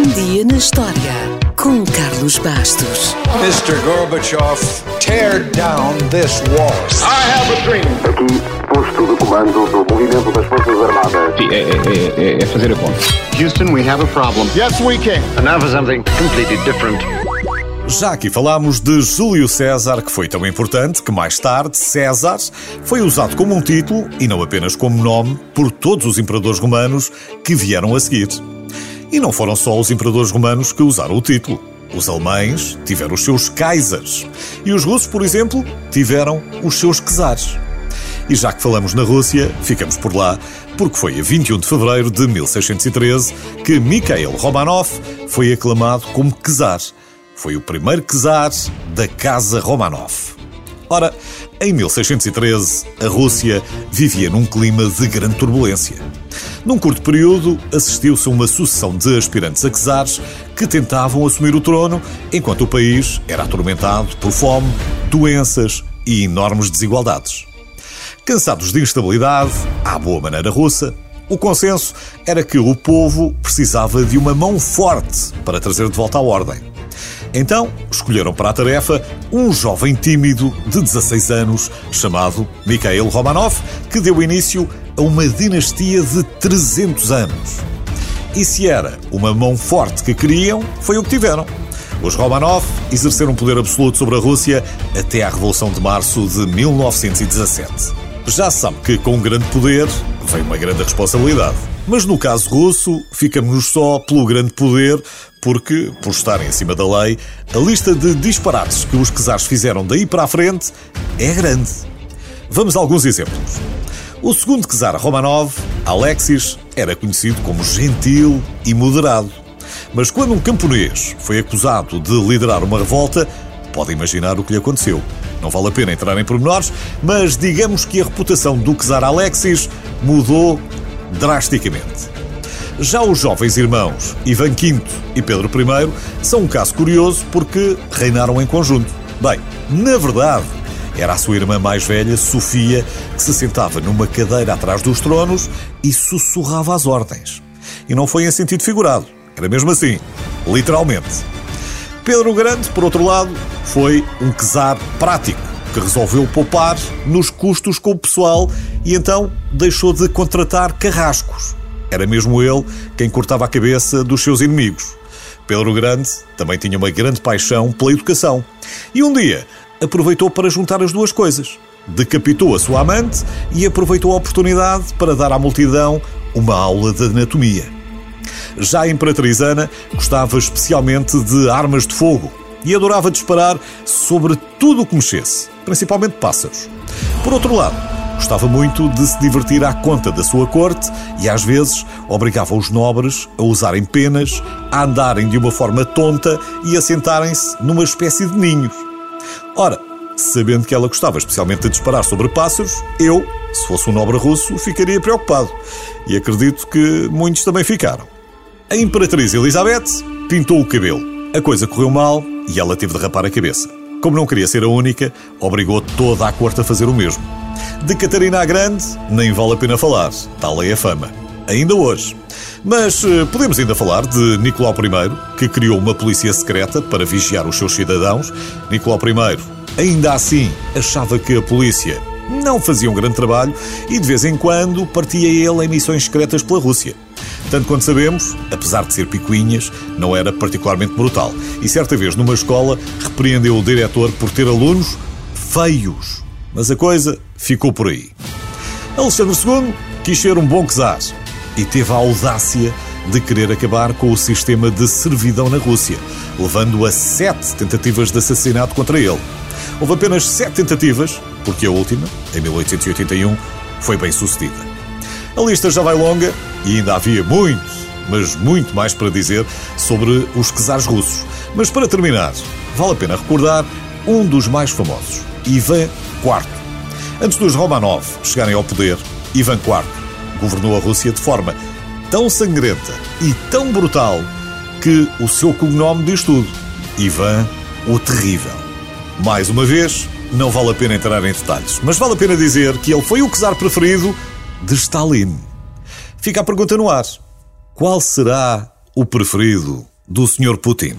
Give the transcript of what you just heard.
Um dia na história com Carlos Bastos. Mr. Gorbachev, tear down this wall. I have a dream. Aqui, posto de comando do movimento das Forças Armadas. Sim, é, é- é- é fazer a conta. Houston, we have a problem. Yes, we can. And now for something completely different. Já aqui falámos de Júlio César, que foi tão importante que mais tarde César foi usado como um título e não apenas como nome por todos os imperadores romanos que vieram a seguir. E não foram só os imperadores romanos que usaram o título. Os alemães tiveram os seus Kaisers e os russos, por exemplo, tiveram os seus czares. E já que falamos na Rússia, ficamos por lá, porque foi a 21 de fevereiro de 1613 que Mikhail Romanov foi aclamado como czar. Foi o primeiro czar da Casa Romanov. Ora, em 1613, a Rússia vivia num clima de grande turbulência. Num curto período, assistiu-se a uma sucessão de aspirantes a czares que tentavam assumir o trono, enquanto o país era atormentado por fome, doenças e enormes desigualdades. Cansados de instabilidade, à boa maneira russa, o consenso era que o povo precisava de uma mão forte para trazer de volta a ordem. Então, escolheram para a tarefa um jovem tímido de 16 anos chamado Mikhail Romanov, que deu início a uma dinastia de 300 anos. E se era uma mão forte que queriam, foi o que tiveram. Os Romanov exerceram poder absoluto sobre a Rússia até à Revolução de Março de 1917. Já sabe que com um grande poder vem uma grande responsabilidade. Mas no caso russo, ficamos só pelo grande poder, porque, por estarem acima da lei, a lista de disparates que os czares fizeram daí para a frente é grande. Vamos a alguns exemplos. O segundo czar Romanov, Alexis, era conhecido como gentil e moderado. Mas quando um camponês foi acusado de liderar uma revolta, pode imaginar o que lhe aconteceu. Não vale a pena entrar em pormenores, mas digamos que a reputação do czar Alexis mudou drasticamente. Já os jovens irmãos Ivan V e Pedro I são um caso curioso porque reinaram em conjunto. Bem, na verdade, era a sua irmã mais velha, Sofia, que se sentava numa cadeira atrás dos tronos e sussurrava as ordens. E não foi em sentido figurado, era mesmo assim, literalmente. Pedro Grande, por outro lado, foi um czar prático que resolveu poupar nos custos com o pessoal e então deixou de contratar carrascos. Era mesmo ele quem cortava a cabeça dos seus inimigos. Pedro Grande também tinha uma grande paixão pela educação e um dia aproveitou para juntar as duas coisas. Decapitou a sua amante e aproveitou a oportunidade para dar à multidão uma aula de anatomia. Já a Imperatriz Ana gostava especialmente de armas de fogo e adorava disparar sobre tudo o que mexesse, principalmente pássaros. Por outro lado, gostava muito de se divertir à conta da sua corte e às vezes obrigava os nobres a usarem penas, a andarem de uma forma tonta e a sentarem-se numa espécie de ninhos. Ora, sabendo que ela gostava especialmente de disparar sobre pássaros, eu, se fosse um nobre russo, ficaria preocupado. E acredito que muitos também ficaram. A Imperatriz Elizabeth pintou o cabelo. A coisa correu mal e ela teve de rapar a cabeça. Como não queria ser a única, obrigou toda a corte a fazer o mesmo. De Catarina a Grande, nem vale a pena falar, tal é a fama. Ainda hoje. Mas eh, podemos ainda falar de Nicolau I, que criou uma polícia secreta para vigiar os seus cidadãos. Nicolau I, ainda assim, achava que a polícia não fazia um grande trabalho e de vez em quando partia ele em missões secretas pela Rússia. Tanto quanto sabemos, apesar de ser picuinhas, não era particularmente brutal. E certa vez, numa escola, repreendeu o diretor por ter alunos feios. Mas a coisa ficou por aí. Alexandre II quis ser um bom czar e teve a audácia de querer acabar com o sistema de servidão na Rússia, levando a sete tentativas de assassinato contra ele. Houve apenas sete tentativas, porque a última, em 1881, foi bem sucedida. A lista já vai longa e ainda havia muito, mas muito mais para dizer sobre os czares russos. Mas para terminar, vale a pena recordar um dos mais famosos, Ivan IV. Antes dos Romanov chegarem ao poder, Ivan IV governou a Rússia de forma tão sangrenta e tão brutal que o seu cognome diz tudo: Ivan o Terrível. Mais uma vez, não vale a pena entrar em detalhes, mas vale a pena dizer que ele foi o czar preferido de Stalin. Fica a pergunta no ar: qual será o preferido do Sr. Putin.